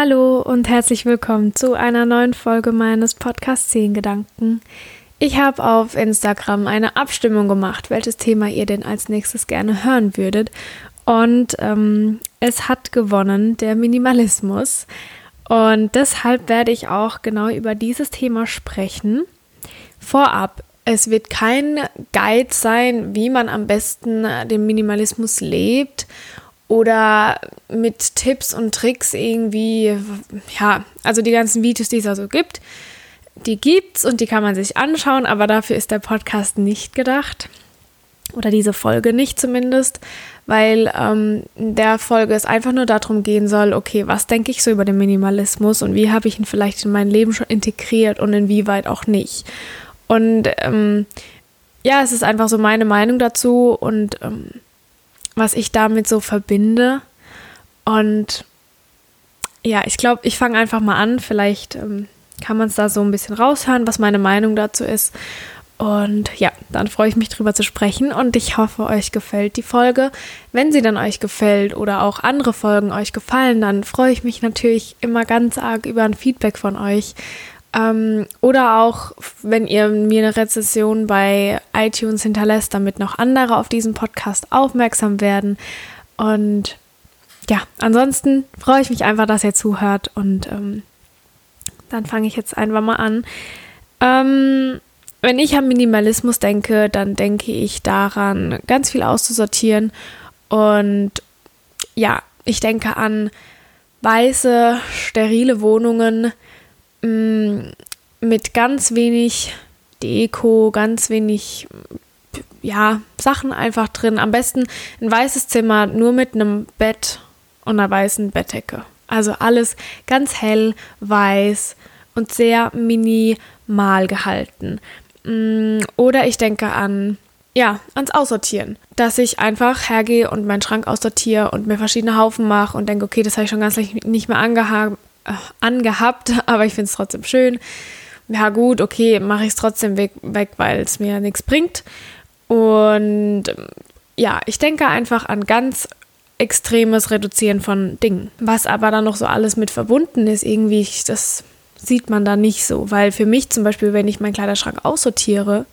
Hallo und herzlich willkommen zu einer neuen Folge meines Podcasts 10 Gedanken. Ich habe auf Instagram eine Abstimmung gemacht, welches Thema ihr denn als nächstes gerne hören würdet. Und ähm, es hat gewonnen der Minimalismus. Und deshalb werde ich auch genau über dieses Thema sprechen. Vorab, es wird kein Guide sein, wie man am besten den Minimalismus lebt oder mit Tipps und Tricks irgendwie, ja, also die ganzen Videos, die es da so gibt, die gibt's und die kann man sich anschauen, aber dafür ist der Podcast nicht gedacht. Oder diese Folge nicht zumindest, weil ähm, in der Folge es einfach nur darum gehen soll, okay, was denke ich so über den Minimalismus und wie habe ich ihn vielleicht in mein Leben schon integriert und inwieweit auch nicht. Und ähm, ja, es ist einfach so meine Meinung dazu und ähm, was ich damit so verbinde. Und ja, ich glaube, ich fange einfach mal an. Vielleicht ähm, kann man es da so ein bisschen raushören, was meine Meinung dazu ist. Und ja, dann freue ich mich drüber zu sprechen und ich hoffe, euch gefällt die Folge. Wenn sie dann euch gefällt oder auch andere Folgen euch gefallen, dann freue ich mich natürlich immer ganz arg über ein Feedback von euch. Ähm, oder auch, wenn ihr mir eine Rezession bei iTunes hinterlässt, damit noch andere auf diesen Podcast aufmerksam werden. Und ja, ansonsten freue ich mich einfach, dass ihr zuhört und ähm, dann fange ich jetzt einfach mal an. Ähm, wenn ich am Minimalismus denke, dann denke ich daran, ganz viel auszusortieren und ja, ich denke an weiße, sterile Wohnungen, Mm, mit ganz wenig Deko, ganz wenig ja, Sachen einfach drin. Am besten ein weißes Zimmer nur mit einem Bett und einer weißen Bettdecke. Also alles ganz hell, weiß und sehr minimal gehalten. Mm, oder ich denke an, ja, ans Aussortieren. Dass ich einfach hergehe und meinen Schrank aussortiere und mir verschiedene Haufen mache und denke, okay, das habe ich schon ganz nicht mehr angeha angehabt, aber ich finde es trotzdem schön. Ja gut, okay, mache ich es trotzdem weg, weg weil es mir nichts bringt. Und ja, ich denke einfach an ganz extremes Reduzieren von Dingen. Was aber dann noch so alles mit verbunden ist, irgendwie, das sieht man da nicht so. Weil für mich zum Beispiel, wenn ich meinen Kleiderschrank aussortiere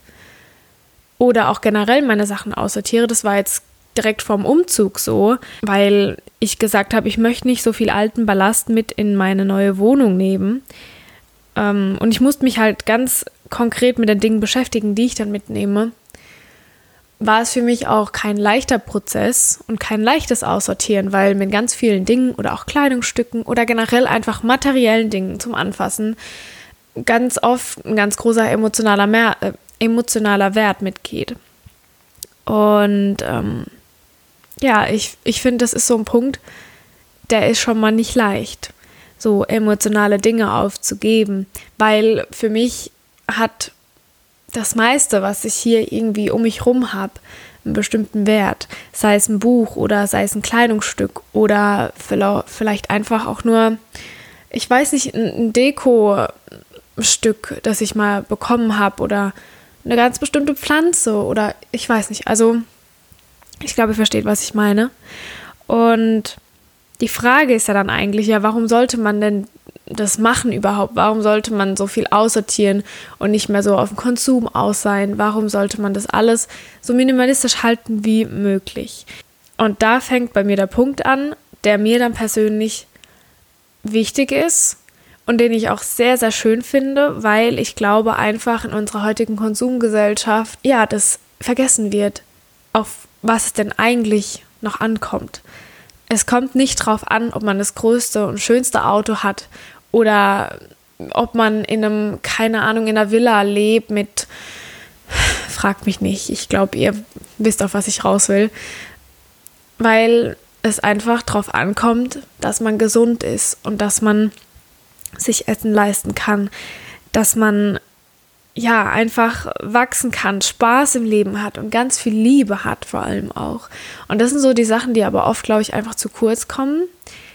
oder auch generell meine Sachen aussortiere, das war jetzt direkt vorm Umzug so, weil ich gesagt habe, ich möchte nicht so viel alten Ballast mit in meine neue Wohnung nehmen. Ähm, und ich musste mich halt ganz konkret mit den Dingen beschäftigen, die ich dann mitnehme. War es für mich auch kein leichter Prozess und kein leichtes Aussortieren, weil mit ganz vielen Dingen oder auch Kleidungsstücken oder generell einfach materiellen Dingen zum Anfassen ganz oft ein ganz großer emotionaler, Mehr, äh, emotionaler Wert mitgeht. Und ähm, ja, ich, ich finde, das ist so ein Punkt, der ist schon mal nicht leicht, so emotionale Dinge aufzugeben, weil für mich hat das meiste, was ich hier irgendwie um mich rum habe, einen bestimmten Wert. Sei es ein Buch oder sei es ein Kleidungsstück oder vielleicht einfach auch nur, ich weiß nicht, ein Deko-Stück, das ich mal bekommen habe oder eine ganz bestimmte Pflanze oder ich weiß nicht. Also ich glaube, ihr versteht, was ich meine. Und die Frage ist ja dann eigentlich, ja, warum sollte man denn das machen überhaupt? Warum sollte man so viel aussortieren und nicht mehr so auf den Konsum aus sein? Warum sollte man das alles so minimalistisch halten wie möglich? Und da fängt bei mir der Punkt an, der mir dann persönlich wichtig ist und den ich auch sehr, sehr schön finde, weil ich glaube einfach in unserer heutigen Konsumgesellschaft, ja, das vergessen wird, auf was es denn eigentlich noch ankommt. Es kommt nicht darauf an, ob man das größte und schönste Auto hat oder ob man in einem, keine Ahnung, in einer Villa lebt mit, fragt mich nicht, ich glaube, ihr wisst, auf was ich raus will, weil es einfach darauf ankommt, dass man gesund ist und dass man sich Essen leisten kann, dass man ja, einfach wachsen kann, Spaß im Leben hat und ganz viel Liebe hat vor allem auch. Und das sind so die Sachen, die aber oft, glaube ich, einfach zu kurz kommen.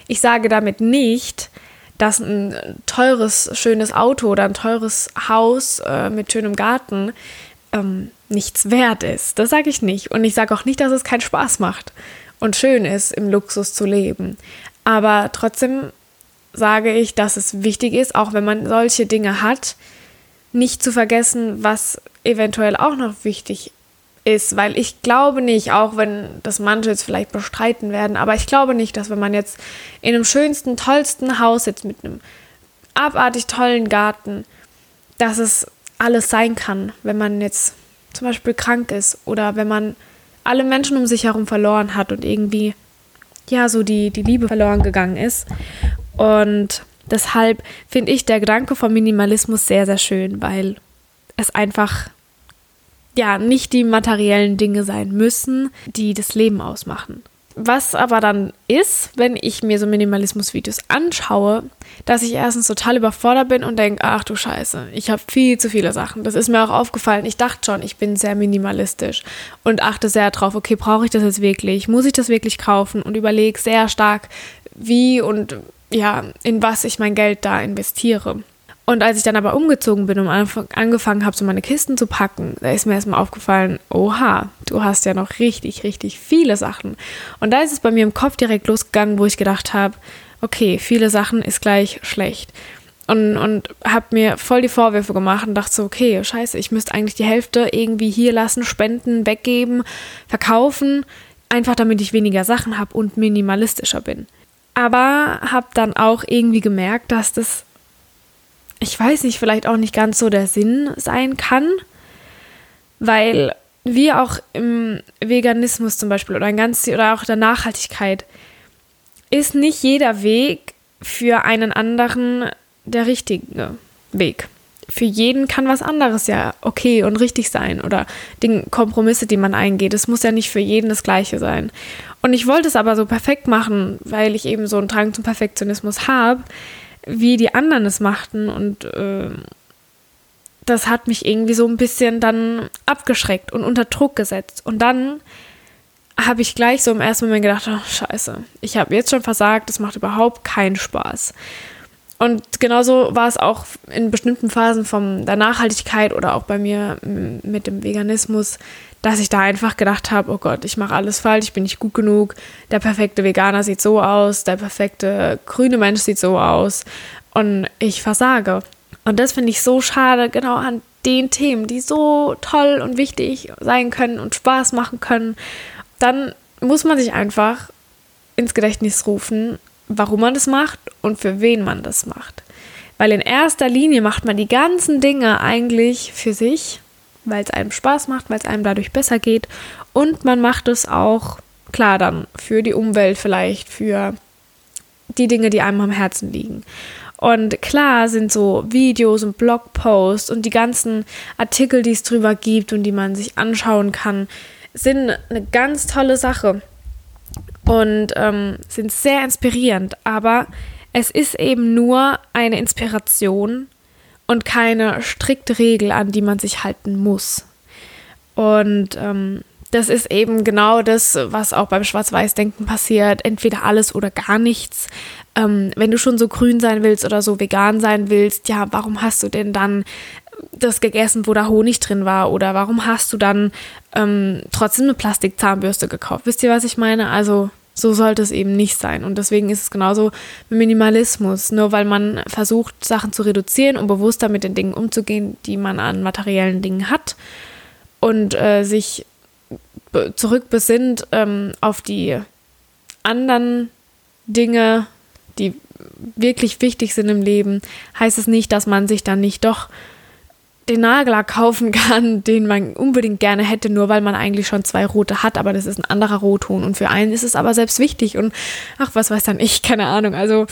Ich sage damit nicht, dass ein teures, schönes Auto oder ein teures Haus äh, mit schönem Garten ähm, nichts wert ist. Das sage ich nicht. Und ich sage auch nicht, dass es keinen Spaß macht und schön ist, im Luxus zu leben. Aber trotzdem sage ich, dass es wichtig ist, auch wenn man solche Dinge hat, nicht zu vergessen, was eventuell auch noch wichtig ist, weil ich glaube nicht, auch wenn das manche jetzt vielleicht bestreiten werden, aber ich glaube nicht, dass wenn man jetzt in einem schönsten, tollsten Haus jetzt mit einem abartig tollen Garten, dass es alles sein kann, wenn man jetzt zum Beispiel krank ist oder wenn man alle Menschen um sich herum verloren hat und irgendwie ja so die, die Liebe verloren gegangen ist. Und deshalb finde ich der Gedanke vom Minimalismus sehr, sehr schön, weil es einfach ja nicht die materiellen Dinge sein müssen, die das Leben ausmachen. Was aber dann ist, wenn ich mir so Minimalismus-Videos anschaue, dass ich erstens total überfordert bin und denke, ach du Scheiße, ich habe viel zu viele Sachen. Das ist mir auch aufgefallen. Ich dachte schon, ich bin sehr minimalistisch und achte sehr drauf, okay, brauche ich das jetzt wirklich? Muss ich das wirklich kaufen? Und überlege sehr stark, wie und ja, in was ich mein Geld da investiere. Und als ich dann aber umgezogen bin und angefangen habe, so meine Kisten zu packen, da ist mir erstmal aufgefallen, oha, du hast ja noch richtig, richtig viele Sachen. Und da ist es bei mir im Kopf direkt losgegangen, wo ich gedacht habe, okay, viele Sachen ist gleich schlecht. Und, und habe mir voll die Vorwürfe gemacht und dachte so, okay, scheiße, ich müsste eigentlich die Hälfte irgendwie hier lassen, spenden, weggeben, verkaufen, einfach damit ich weniger Sachen habe und minimalistischer bin. Aber habe dann auch irgendwie gemerkt, dass das ich weiß nicht, vielleicht auch nicht ganz so der Sinn sein kann, weil wir auch im Veganismus zum Beispiel oder, ganz, oder auch der Nachhaltigkeit ist nicht jeder Weg für einen anderen der richtige Weg. Für jeden kann was anderes ja okay und richtig sein oder die Kompromisse, die man eingeht. Es muss ja nicht für jeden das Gleiche sein. Und ich wollte es aber so perfekt machen, weil ich eben so einen Drang zum Perfektionismus habe, wie die anderen es machten und äh, das hat mich irgendwie so ein bisschen dann abgeschreckt und unter Druck gesetzt. Und dann habe ich gleich so im ersten Moment gedacht, oh, scheiße, ich habe jetzt schon versagt, das macht überhaupt keinen Spaß. Und genauso war es auch in bestimmten Phasen von der Nachhaltigkeit oder auch bei mir mit dem Veganismus, dass ich da einfach gedacht habe, oh Gott, ich mache alles falsch, ich bin nicht gut genug. Der perfekte Veganer sieht so aus, der perfekte grüne Mensch sieht so aus und ich versage. Und das finde ich so schade, genau an den Themen, die so toll und wichtig sein können und Spaß machen können. Dann muss man sich einfach ins Gedächtnis rufen, warum man das macht und für wen man das macht. Weil in erster Linie macht man die ganzen Dinge eigentlich für sich weil es einem Spaß macht, weil es einem dadurch besser geht. Und man macht es auch, klar, dann für die Umwelt vielleicht, für die Dinge, die einem am Herzen liegen. Und klar sind so Videos und Blogposts und die ganzen Artikel, die es drüber gibt und die man sich anschauen kann, sind eine ganz tolle Sache und ähm, sind sehr inspirierend. Aber es ist eben nur eine Inspiration und keine strikte Regel, an die man sich halten muss. Und ähm, das ist eben genau das, was auch beim Schwarz-Weiß-Denken passiert. Entweder alles oder gar nichts. Ähm, wenn du schon so grün sein willst oder so vegan sein willst, ja, warum hast du denn dann das gegessen, wo da Honig drin war? Oder warum hast du dann ähm, trotzdem eine Plastikzahnbürste gekauft? Wisst ihr, was ich meine? Also so sollte es eben nicht sein. Und deswegen ist es genauso mit Minimalismus. Nur weil man versucht, Sachen zu reduzieren und bewusster mit den Dingen umzugehen, die man an materiellen Dingen hat und äh, sich zurückbesinnt ähm, auf die anderen Dinge, die wirklich wichtig sind im Leben, heißt es nicht, dass man sich dann nicht doch den Nagellack kaufen kann, den man unbedingt gerne hätte, nur weil man eigentlich schon zwei rote hat, aber das ist ein anderer Rotton und für einen ist es aber selbst wichtig und ach, was weiß dann ich, keine Ahnung. Also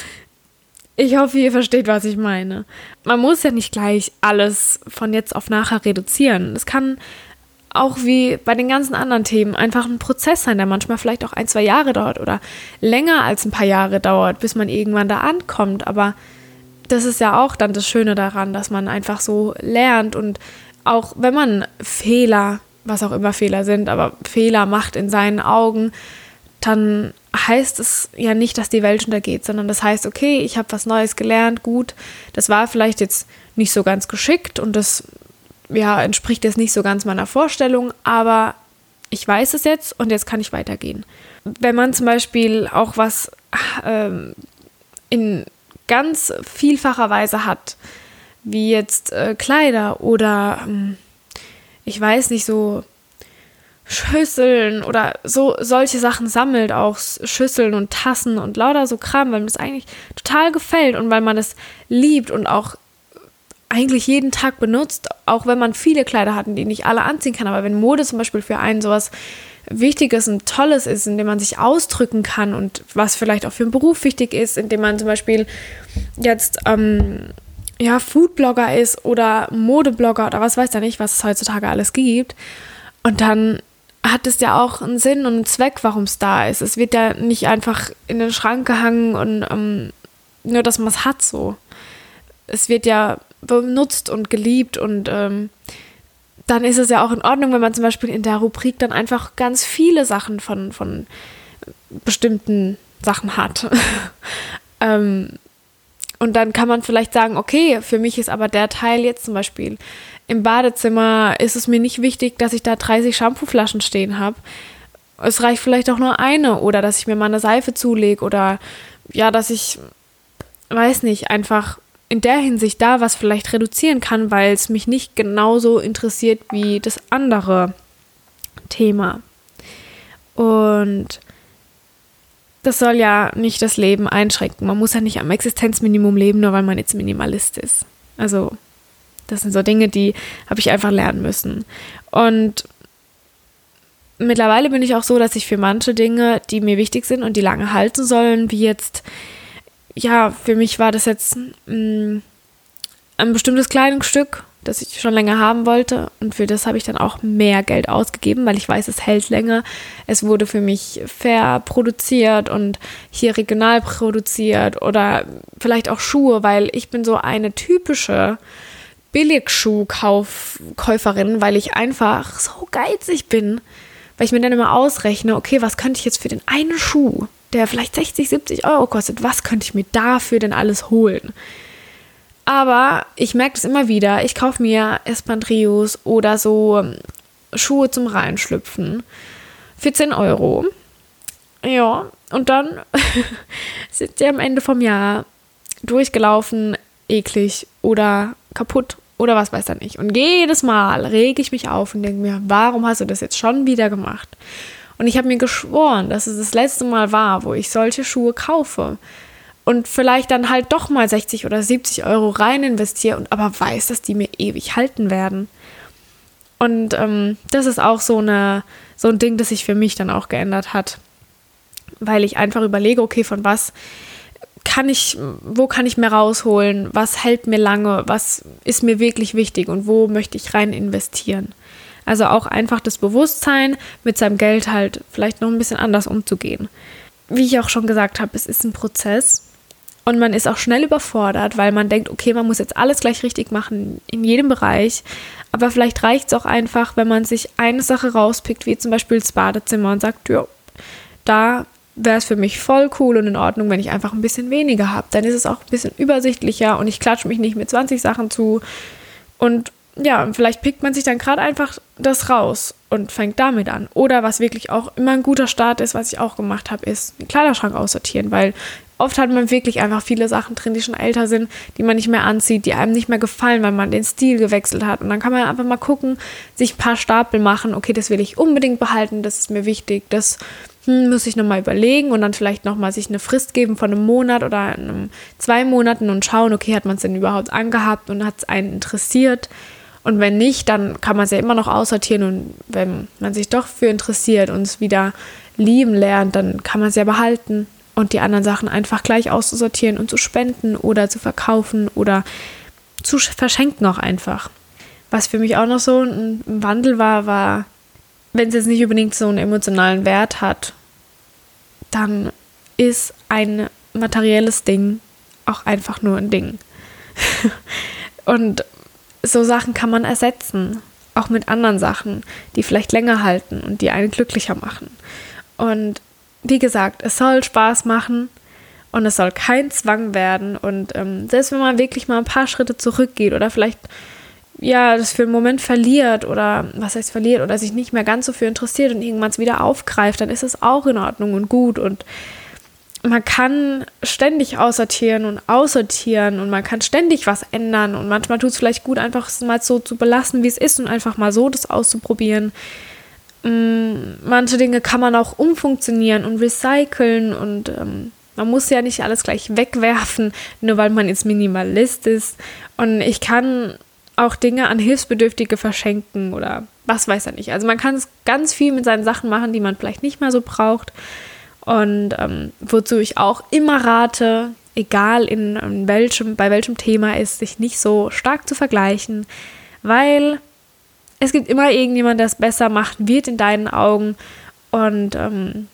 ich hoffe, ihr versteht, was ich meine. Man muss ja nicht gleich alles von jetzt auf nachher reduzieren. Es kann auch wie bei den ganzen anderen Themen einfach ein Prozess sein, der manchmal vielleicht auch ein, zwei Jahre dauert oder länger als ein paar Jahre dauert, bis man irgendwann da ankommt. Aber das ist ja auch dann das Schöne daran, dass man einfach so lernt und auch wenn man Fehler, was auch immer Fehler sind, aber Fehler macht in seinen Augen, dann heißt es ja nicht, dass die Welt untergeht, sondern das heißt, okay, ich habe was Neues gelernt, gut, das war vielleicht jetzt nicht so ganz geschickt und das ja, entspricht jetzt nicht so ganz meiner Vorstellung, aber ich weiß es jetzt und jetzt kann ich weitergehen. Wenn man zum Beispiel auch was ähm, in ganz vielfacherweise hat, wie jetzt äh, Kleider oder ähm, ich weiß nicht, so Schüsseln oder so solche Sachen sammelt, auch Schüsseln und Tassen und lauter so Kram, weil mir das eigentlich total gefällt und weil man es liebt und auch eigentlich jeden Tag benutzt, auch wenn man viele Kleider hat, die nicht alle anziehen kann. Aber wenn Mode zum Beispiel für einen sowas Wichtiges und Tolles ist, in dem man sich ausdrücken kann und was vielleicht auch für einen Beruf wichtig ist, in dem man zum Beispiel jetzt ähm, ja, Foodblogger ist oder Modeblogger oder was weiß ich nicht, was es heutzutage alles gibt. Und dann hat es ja auch einen Sinn und einen Zweck, warum es da ist. Es wird ja nicht einfach in den Schrank gehangen und ähm, nur, dass man es hat so. Es wird ja benutzt und geliebt und ähm, dann ist es ja auch in Ordnung, wenn man zum Beispiel in der Rubrik dann einfach ganz viele Sachen von, von bestimmten Sachen hat. ähm, und dann kann man vielleicht sagen, okay, für mich ist aber der Teil jetzt zum Beispiel im Badezimmer ist es mir nicht wichtig, dass ich da 30 Shampooflaschen stehen habe. Es reicht vielleicht auch nur eine oder dass ich mir mal eine Seife zulege oder ja, dass ich, weiß nicht, einfach in der Hinsicht da was vielleicht reduzieren kann, weil es mich nicht genauso interessiert wie das andere Thema. Und das soll ja nicht das Leben einschränken. Man muss ja nicht am Existenzminimum leben, nur weil man jetzt Minimalist ist. Also, das sind so Dinge, die habe ich einfach lernen müssen. Und mittlerweile bin ich auch so, dass ich für manche Dinge, die mir wichtig sind und die lange halten sollen, wie jetzt ja, für mich war das jetzt mh, mm, ein bestimmtes Kleidungsstück, das ich schon länger haben wollte. Und für das habe ich dann auch mehr Geld ausgegeben, weil ich weiß, es hält länger. Es wurde für mich fair produziert und hier regional produziert oder vielleicht auch Schuhe, weil ich bin so eine typische Billigschuhkäuferin, weil ich einfach so geizig bin, weil ich mir dann immer ausrechne, okay, was könnte ich jetzt für den einen Schuh der vielleicht 60, 70 Euro kostet, was könnte ich mir dafür denn alles holen? Aber ich merke das immer wieder. Ich kaufe mir Espandrios oder so ähm, Schuhe zum Reinschlüpfen für 10 Euro. Ja, und dann sind sie am Ende vom Jahr durchgelaufen, eklig oder kaputt oder was weiß er nicht. Und jedes Mal rege ich mich auf und denke mir, warum hast du das jetzt schon wieder gemacht? Und ich habe mir geschworen, dass es das letzte Mal war, wo ich solche Schuhe kaufe. Und vielleicht dann halt doch mal 60 oder 70 Euro rein investiere und aber weiß, dass die mir ewig halten werden. Und ähm, das ist auch so, eine, so ein Ding, das sich für mich dann auch geändert hat. Weil ich einfach überlege, okay, von was kann ich, wo kann ich mehr rausholen? Was hält mir lange? Was ist mir wirklich wichtig? Und wo möchte ich rein investieren? Also auch einfach das Bewusstsein, mit seinem Geld halt vielleicht noch ein bisschen anders umzugehen. Wie ich auch schon gesagt habe, es ist ein Prozess und man ist auch schnell überfordert, weil man denkt, okay, man muss jetzt alles gleich richtig machen in jedem Bereich. Aber vielleicht reicht es auch einfach, wenn man sich eine Sache rauspickt, wie zum Beispiel das Badezimmer und sagt, ja, da wäre es für mich voll cool und in Ordnung, wenn ich einfach ein bisschen weniger habe. Dann ist es auch ein bisschen übersichtlicher und ich klatsche mich nicht mit 20 Sachen zu. Und ja, und vielleicht pickt man sich dann gerade einfach das raus und fängt damit an. Oder was wirklich auch immer ein guter Start ist, was ich auch gemacht habe, ist den Kleiderschrank aussortieren, weil oft hat man wirklich einfach viele Sachen drin, die schon älter sind, die man nicht mehr anzieht, die einem nicht mehr gefallen, weil man den Stil gewechselt hat. Und dann kann man einfach mal gucken, sich ein paar Stapel machen, okay, das will ich unbedingt behalten, das ist mir wichtig, das hm, muss ich nochmal überlegen und dann vielleicht nochmal sich eine Frist geben von einem Monat oder einem, zwei Monaten und schauen, okay, hat man es denn überhaupt angehabt und hat es einen interessiert und wenn nicht, dann kann man es ja immer noch aussortieren und wenn man sich doch für interessiert und es wieder lieben lernt, dann kann man es ja behalten und die anderen Sachen einfach gleich auszusortieren und zu spenden oder zu verkaufen oder zu verschenken auch einfach. Was für mich auch noch so ein Wandel war, war, wenn es jetzt nicht unbedingt so einen emotionalen Wert hat, dann ist ein materielles Ding auch einfach nur ein Ding. und so Sachen kann man ersetzen, auch mit anderen Sachen, die vielleicht länger halten und die einen glücklicher machen. Und wie gesagt, es soll Spaß machen und es soll kein Zwang werden. Und ähm, selbst wenn man wirklich mal ein paar Schritte zurückgeht oder vielleicht ja das für einen Moment verliert oder was heißt verliert oder sich nicht mehr ganz so für interessiert und irgendwann es wieder aufgreift, dann ist es auch in Ordnung und gut und man kann ständig aussortieren und aussortieren und man kann ständig was ändern und manchmal tut es vielleicht gut, einfach es mal so zu belassen, wie es ist und einfach mal so das auszuprobieren. Mm, manche Dinge kann man auch umfunktionieren und recyceln und ähm, man muss ja nicht alles gleich wegwerfen, nur weil man jetzt Minimalist ist. Und ich kann auch Dinge an Hilfsbedürftige verschenken oder was weiß er nicht. Also man kann ganz viel mit seinen Sachen machen, die man vielleicht nicht mehr so braucht. Und ähm, wozu ich auch immer rate, egal in, in welchem, bei welchem Thema ist, sich nicht so stark zu vergleichen, weil es gibt immer irgendjemand, der es besser machen wird in deinen Augen. Und ähm,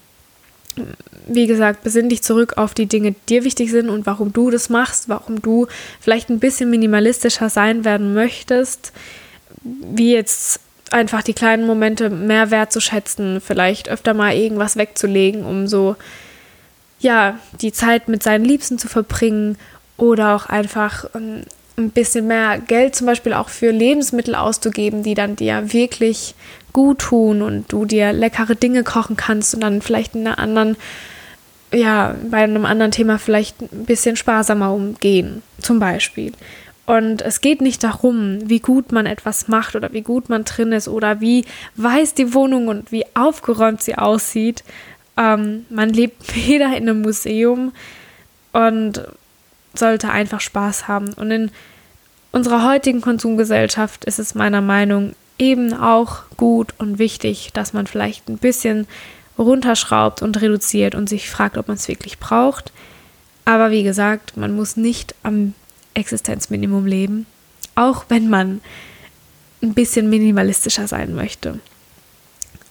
wie gesagt, besinn dich zurück auf die Dinge, die dir wichtig sind und warum du das machst, warum du vielleicht ein bisschen minimalistischer sein werden möchtest, wie jetzt einfach die kleinen Momente mehr wertzuschätzen, vielleicht öfter mal irgendwas wegzulegen, um so ja, die Zeit mit seinen Liebsten zu verbringen oder auch einfach um, ein bisschen mehr Geld zum Beispiel auch für Lebensmittel auszugeben, die dann dir wirklich gut tun und du dir leckere Dinge kochen kannst und dann vielleicht in einer anderen, ja, bei einem anderen Thema vielleicht ein bisschen sparsamer umgehen, zum Beispiel. Und es geht nicht darum, wie gut man etwas macht oder wie gut man drin ist oder wie weiß die Wohnung und wie aufgeräumt sie aussieht. Ähm, man lebt weder in einem Museum und sollte einfach Spaß haben. Und in unserer heutigen Konsumgesellschaft ist es meiner Meinung nach eben auch gut und wichtig, dass man vielleicht ein bisschen runterschraubt und reduziert und sich fragt, ob man es wirklich braucht. Aber wie gesagt, man muss nicht am Existenzminimum leben, auch wenn man ein bisschen minimalistischer sein möchte.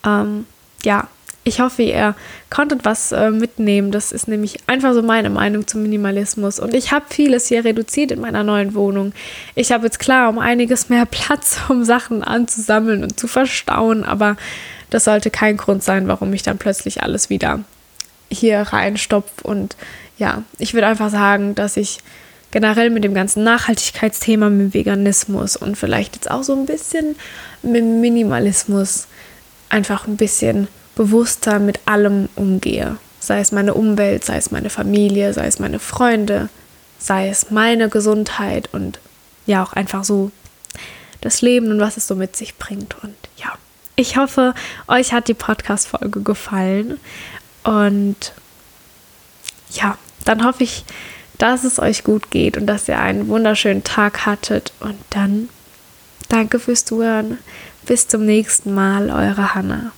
Ähm, ja, ich hoffe, ihr konntet was äh, mitnehmen. Das ist nämlich einfach so meine Meinung zum Minimalismus. Und ich habe vieles hier reduziert in meiner neuen Wohnung. Ich habe jetzt klar um einiges mehr Platz, um Sachen anzusammeln und zu verstauen. Aber das sollte kein Grund sein, warum ich dann plötzlich alles wieder hier reinstopfe. Und ja, ich würde einfach sagen, dass ich generell mit dem ganzen Nachhaltigkeitsthema, mit Veganismus und vielleicht jetzt auch so ein bisschen mit Minimalismus einfach ein bisschen bewusster mit allem umgehe. Sei es meine Umwelt, sei es meine Familie, sei es meine Freunde, sei es meine Gesundheit und ja auch einfach so das Leben und was es so mit sich bringt. Und ja, ich hoffe, euch hat die Podcast-Folge gefallen. Und ja, dann hoffe ich, dass es euch gut geht und dass ihr einen wunderschönen Tag hattet. Und dann danke fürs Zuhören. Bis zum nächsten Mal, eure Hannah.